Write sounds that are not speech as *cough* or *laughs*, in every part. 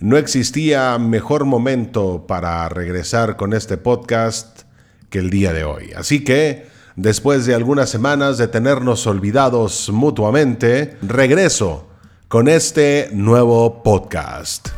no existía mejor momento para regresar con este podcast que el día de hoy. Así que, después de algunas semanas de tenernos olvidados mutuamente, regreso con este nuevo podcast.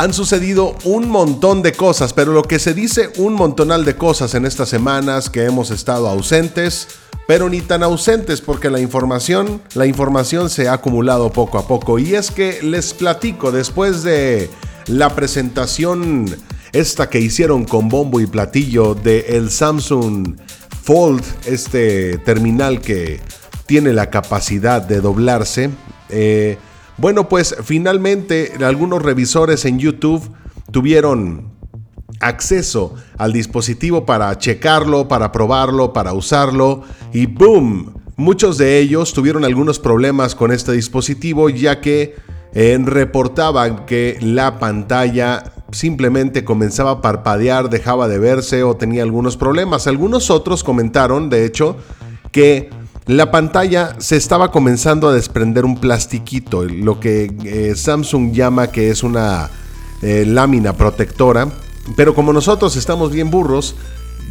Han sucedido un montón de cosas, pero lo que se dice un montonal de cosas en estas semanas que hemos estado ausentes, pero ni tan ausentes porque la información, la información se ha acumulado poco a poco y es que les platico después de la presentación esta que hicieron con bombo y platillo de el Samsung Fold, este terminal que tiene la capacidad de doblarse. Eh, bueno, pues finalmente algunos revisores en YouTube tuvieron acceso al dispositivo para checarlo, para probarlo, para usarlo y ¡boom! Muchos de ellos tuvieron algunos problemas con este dispositivo ya que eh, reportaban que la pantalla simplemente comenzaba a parpadear, dejaba de verse o tenía algunos problemas. Algunos otros comentaron, de hecho, que la pantalla se estaba comenzando a desprender un plastiquito, lo que eh, Samsung llama que es una eh, lámina protectora, pero como nosotros estamos bien burros,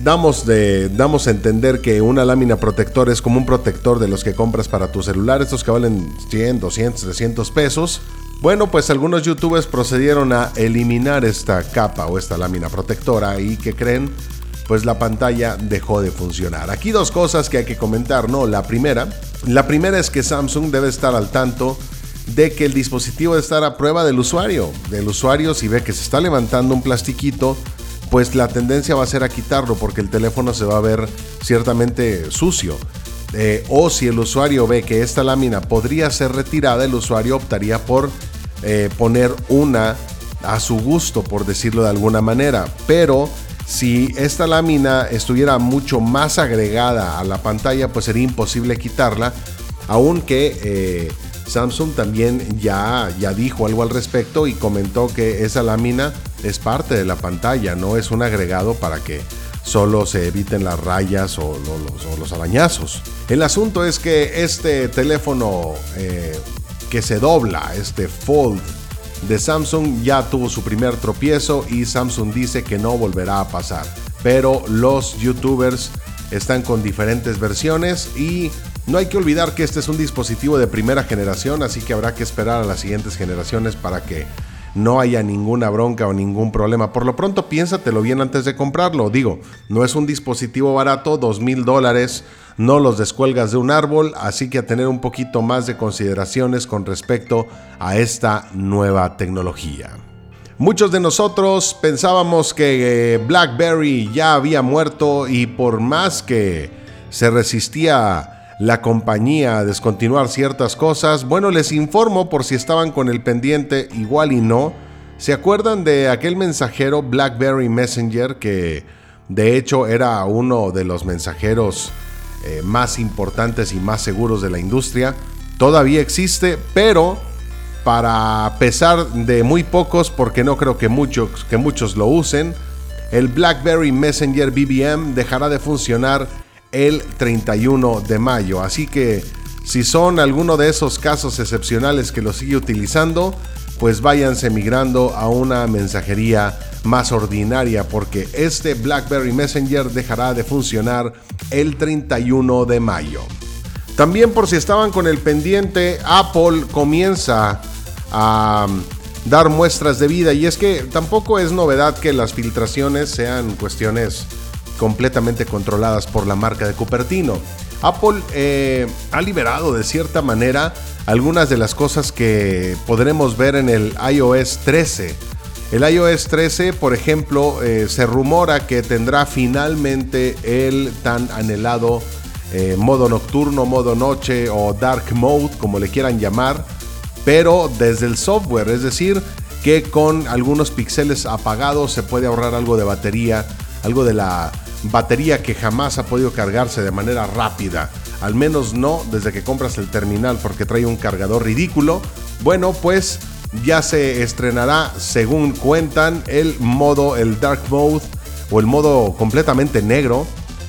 damos, de, damos a entender que una lámina protectora es como un protector de los que compras para tu celular, estos que valen 100, 200, 300 pesos. Bueno, pues algunos youtubers procedieron a eliminar esta capa o esta lámina protectora y que creen pues la pantalla dejó de funcionar. Aquí dos cosas que hay que comentar, ¿no? La primera, la primera es que Samsung debe estar al tanto de que el dispositivo debe estar a prueba del usuario. Del usuario si ve que se está levantando un plastiquito, pues la tendencia va a ser a quitarlo porque el teléfono se va a ver ciertamente sucio. Eh, o si el usuario ve que esta lámina podría ser retirada, el usuario optaría por eh, poner una a su gusto, por decirlo de alguna manera. Pero si esta lámina estuviera mucho más agregada a la pantalla, pues sería imposible quitarla, aunque eh, Samsung también ya, ya dijo algo al respecto y comentó que esa lámina es parte de la pantalla, no es un agregado para que solo se eviten las rayas o, los, arañazos. El asunto es que este teléfono eh, que se dobla, este Fold de Samsung ya tuvo su primer tropiezo y Samsung dice que no volverá a pasar. Pero los youtubers están con diferentes versiones y no hay que olvidar que este es un dispositivo de primera generación, así que habrá que esperar a las siguientes generaciones para que no haya ninguna bronca o ningún problema. Por lo pronto piénsatelo bien antes de comprarlo. Digo, no es un dispositivo barato, dos mil dólares, no los descuelgas de un árbol, así que a tener un poquito más de consideraciones con respecto a esta nueva tecnología. Muchos de nosotros pensábamos que eh, BlackBerry ya había muerto y por más que se resistía la compañía a descontinuar ciertas cosas, bueno, les informo por si estaban con el pendiente igual y no. ¿Se acuerdan de aquel mensajero BlackBerry Messenger que de hecho era uno de los mensajeros eh, más importantes y más seguros de la industria? Todavía existe, pero para pesar de muy pocos, porque no creo que muchos, que muchos lo usen, el BlackBerry Messenger BBM dejará de funcionar el 31 de mayo. Así que si son alguno de esos casos excepcionales que lo sigue utilizando, pues váyanse migrando a una mensajería más ordinaria porque este BlackBerry Messenger dejará de funcionar el 31 de mayo. También por si estaban con el pendiente, Apple comienza a dar muestras de vida y es que tampoco es novedad que las filtraciones sean cuestiones completamente controladas por la marca de Cupertino. Apple eh, ha liberado de cierta manera algunas de las cosas que podremos ver en el iOS 13. El iOS 13, por ejemplo, eh, se rumora que tendrá finalmente el tan anhelado eh, modo nocturno, modo noche o dark mode, como le quieran llamar, pero desde el software, es decir, que con algunos píxeles apagados se puede ahorrar algo de batería, algo de la batería que jamás ha podido cargarse de manera rápida, al menos no desde que compras el terminal porque trae un cargador ridículo, bueno pues ya se estrenará según cuentan el modo, el Dark Mode o el modo completamente negro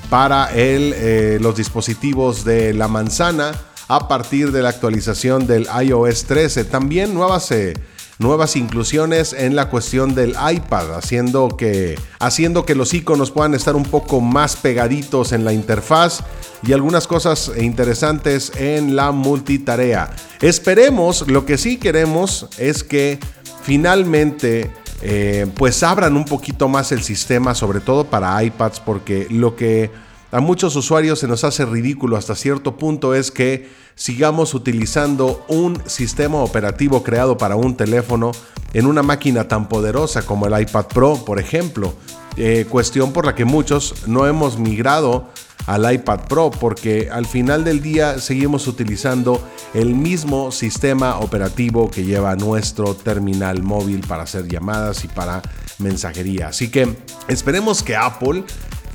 para el, eh, los dispositivos de la manzana a partir de la actualización del iOS 13. También nuevas... Eh, nuevas inclusiones en la cuestión del iPad, haciendo que, haciendo que los iconos puedan estar un poco más pegaditos en la interfaz y algunas cosas interesantes en la multitarea. Esperemos, lo que sí queremos es que finalmente eh, pues abran un poquito más el sistema, sobre todo para iPads, porque lo que a muchos usuarios se nos hace ridículo hasta cierto punto es que sigamos utilizando un sistema operativo creado para un teléfono en una máquina tan poderosa como el iPad Pro, por ejemplo. Eh, cuestión por la que muchos no hemos migrado al iPad Pro porque al final del día seguimos utilizando el mismo sistema operativo que lleva nuestro terminal móvil para hacer llamadas y para mensajería. Así que esperemos que Apple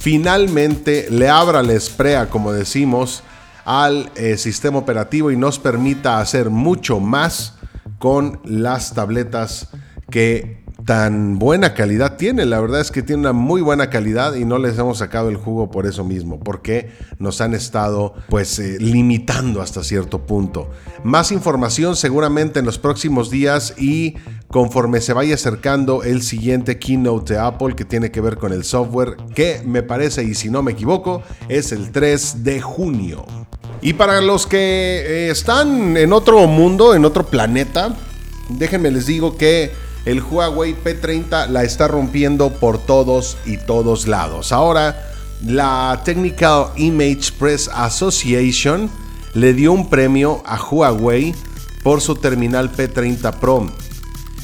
finalmente le abra la esprea, como decimos, al eh, sistema operativo y nos permita hacer mucho más con las tabletas que tan buena calidad tiene. La verdad es que tiene una muy buena calidad y no les hemos sacado el jugo por eso mismo, porque nos han estado pues eh, limitando hasta cierto punto. Más información seguramente en los próximos días y conforme se vaya acercando el siguiente keynote de Apple que tiene que ver con el software, que me parece y si no me equivoco es el 3 de junio. Y para los que eh, están en otro mundo, en otro planeta, déjenme les digo que el Huawei P30 la está rompiendo por todos y todos lados. Ahora, la Technical Image Press Association le dio un premio a Huawei por su terminal P30 Pro.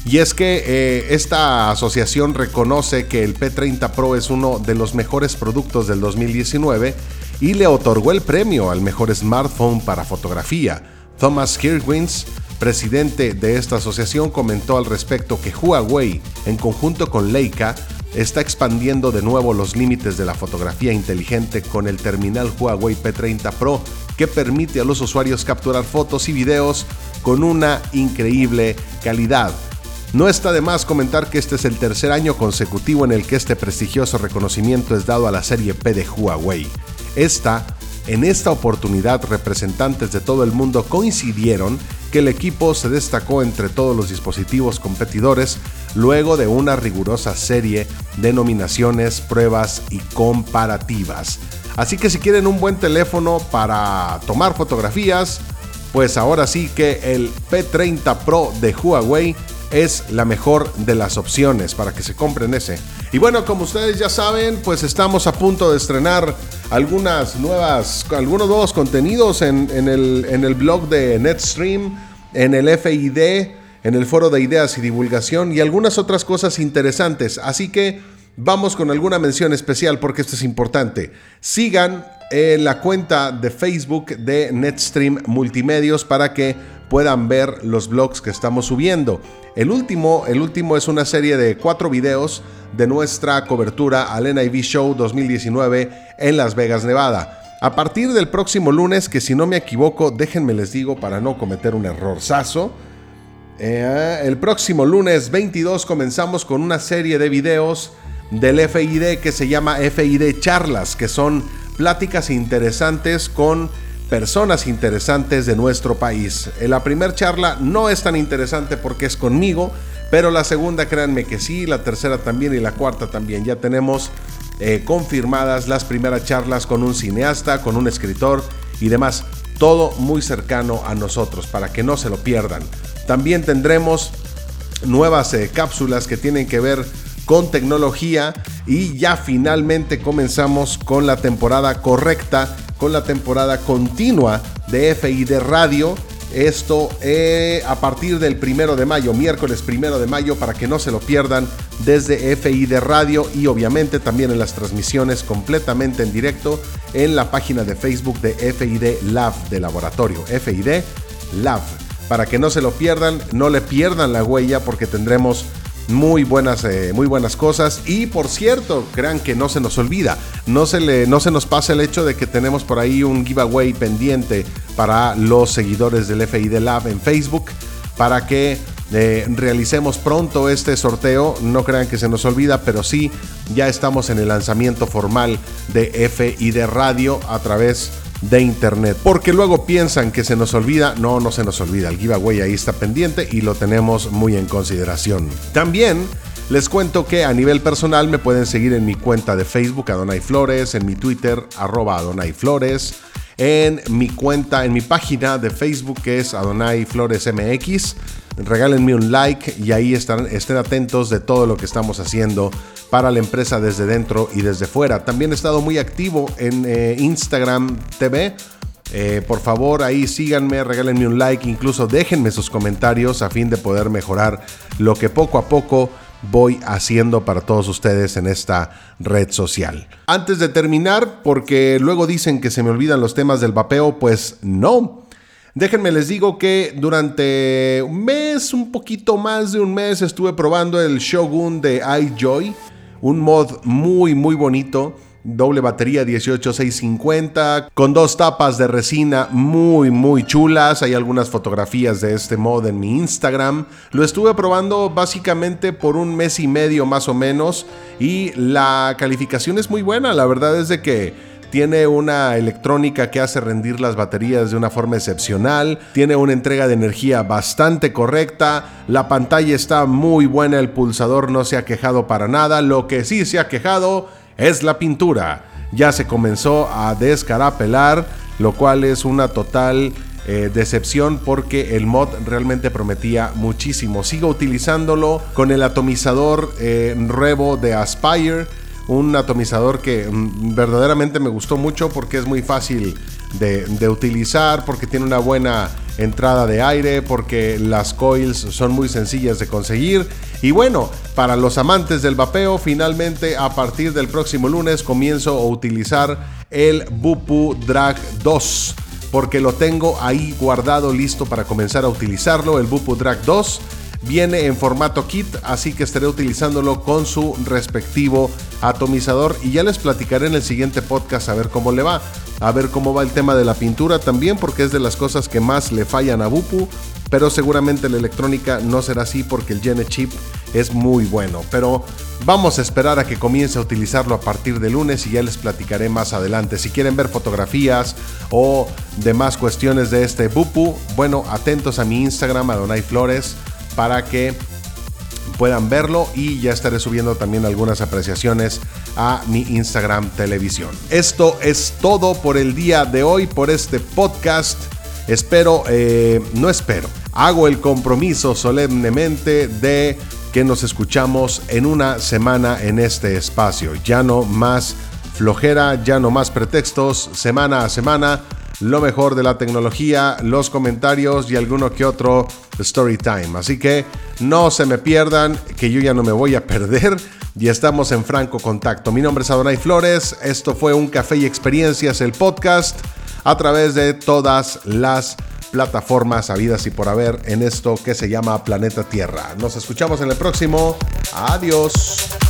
Y es que eh, esta asociación reconoce que el P30 Pro es uno de los mejores productos del 2019 y le otorgó el premio al mejor smartphone para fotografía. Thomas Kirkwins presidente de esta asociación comentó al respecto que Huawei, en conjunto con Leica, está expandiendo de nuevo los límites de la fotografía inteligente con el terminal Huawei P30 Pro que permite a los usuarios capturar fotos y videos con una increíble calidad. No está de más comentar que este es el tercer año consecutivo en el que este prestigioso reconocimiento es dado a la serie P de Huawei. Esta en esta oportunidad, representantes de todo el mundo coincidieron que el equipo se destacó entre todos los dispositivos competidores luego de una rigurosa serie de nominaciones, pruebas y comparativas. Así que si quieren un buen teléfono para tomar fotografías, pues ahora sí que el P30 Pro de Huawei es la mejor de las opciones para que se compren ese. Y bueno, como ustedes ya saben, pues estamos a punto de estrenar algunas nuevas, algunos nuevos contenidos en, el, en el blog de NetStream, en el FID, en el foro de ideas y divulgación y algunas otras cosas interesantes. Así que vamos con alguna mención especial porque esto es importante. Sigan en la cuenta de Facebook de NetStream Multimedios para que puedan ver los blogs que estamos subiendo. El último, el último es una serie de cuatro videos de nuestra cobertura al NIV Show 2019 en Las Vegas, Nevada. A partir del próximo lunes, que si no me equivoco, déjenme les digo para no cometer un errorzazo. Eh, el próximo lunes 22 comenzamos con una serie de videos del FID que se llama FID Charlas, que son pláticas interesantes con personas interesantes de nuestro país. En la primera charla no es tan interesante porque es conmigo, pero la segunda créanme que sí, la tercera también y la cuarta también. Ya tenemos eh, confirmadas las primeras charlas con un cineasta, con un escritor y demás. Todo muy cercano a nosotros para que no se lo pierdan. También tendremos nuevas eh, cápsulas que tienen que ver con tecnología y ya finalmente comenzamos con la temporada correcta con la temporada continua de FID Radio. Esto eh, a partir del primero de mayo, miércoles primero de mayo, para que no se lo pierdan desde FID Radio y obviamente también en las transmisiones completamente en directo en la página de Facebook de FID Lab de laboratorio. FID Lab. Para que no se lo pierdan, no le pierdan la huella porque tendremos muy buenas, eh, muy buenas cosas. Y por cierto, crean que no se nos olvida, no se, le, no se nos pasa el hecho de que tenemos por ahí un giveaway pendiente para los seguidores del FID Lab en Facebook para que eh, realicemos pronto este sorteo. No crean que se nos olvida, pero sí, ya estamos en el lanzamiento formal de FID Radio a través de internet. Porque luego piensan que se nos olvida. No, no se nos olvida. El giveaway ahí está pendiente y lo tenemos muy en consideración. También les cuento que a nivel personal me pueden seguir en mi cuenta de Facebook Adonai Flores, en mi Twitter arroba Adonai Flores, en mi cuenta, en mi página de Facebook que es Adonai Flores MX. Regálenme un like y ahí están, estén atentos de todo lo que estamos haciendo para la empresa desde dentro y desde fuera. También he estado muy activo en eh, Instagram TV. Eh, por favor, ahí síganme, regálenme un like, incluso déjenme sus comentarios a fin de poder mejorar lo que poco a poco voy haciendo para todos ustedes en esta red social. Antes de terminar, porque luego dicen que se me olvidan los temas del vapeo, pues no. Déjenme les digo que durante un mes, un poquito más de un mes, estuve probando el Shogun de iJoy, un mod muy muy bonito doble batería 18650 con dos tapas de resina muy muy chulas. Hay algunas fotografías de este mod en mi Instagram. Lo estuve probando básicamente por un mes y medio más o menos y la calificación es muy buena. La verdad es de que tiene una electrónica que hace rendir las baterías de una forma excepcional, tiene una entrega de energía bastante correcta, la pantalla está muy buena, el pulsador no se ha quejado para nada, lo que sí se ha quejado es la pintura. Ya se comenzó a descarapelar, lo cual es una total eh, decepción porque el mod realmente prometía muchísimo. Sigo utilizándolo con el atomizador eh, Revo de Aspire, un atomizador que mm, verdaderamente me gustó mucho porque es muy fácil de, utilizar, porque tiene una buena entrada de aire porque las coils son muy sencillas de conseguir. Y bueno, para los amantes del vapeo, finalmente a partir del próximo lunes comienzo a utilizar el Bupu Drag 2 porque lo tengo ahí guardado listo para comenzar a utilizarlo, el Bupu Drag 2 Viene en formato kit, así que estaré utilizándolo con su respectivo atomizador y ya les platicaré en el siguiente podcast a ver cómo le va, a ver cómo va el tema de la pintura también, porque es de las cosas que más le fallan a Bupu, pero seguramente la electrónica no será así porque el Gene Chip es muy bueno, pero vamos a esperar a que comience a utilizarlo a partir de lunes y ya les platicaré más adelante. Si quieren ver fotografías o demás cuestiones de este Bupu, bueno, atentos a mi Instagram, Adonai Flores para que puedan verlo y ya estaré subiendo también algunas apreciaciones a mi Instagram televisión. Esto es todo por el día de hoy, por este podcast. Espero, eh, no espero, hago el compromiso solemnemente de que nos escuchamos en una semana en este espacio. Ya no más flojera, ya no más pretextos, semana a semana lo mejor de la tecnología, los comentarios y alguno que otro story time. Así que no se me pierdan, que yo ya no me voy a *laughs* perder y estamos en franco contacto. Mi nombre es Adonai Flores, esto fue un café y experiencias, el podcast, a través de todas las plataformas habidas y por haber en esto que se llama Planeta Tierra. Nos escuchamos en el próximo. Adiós.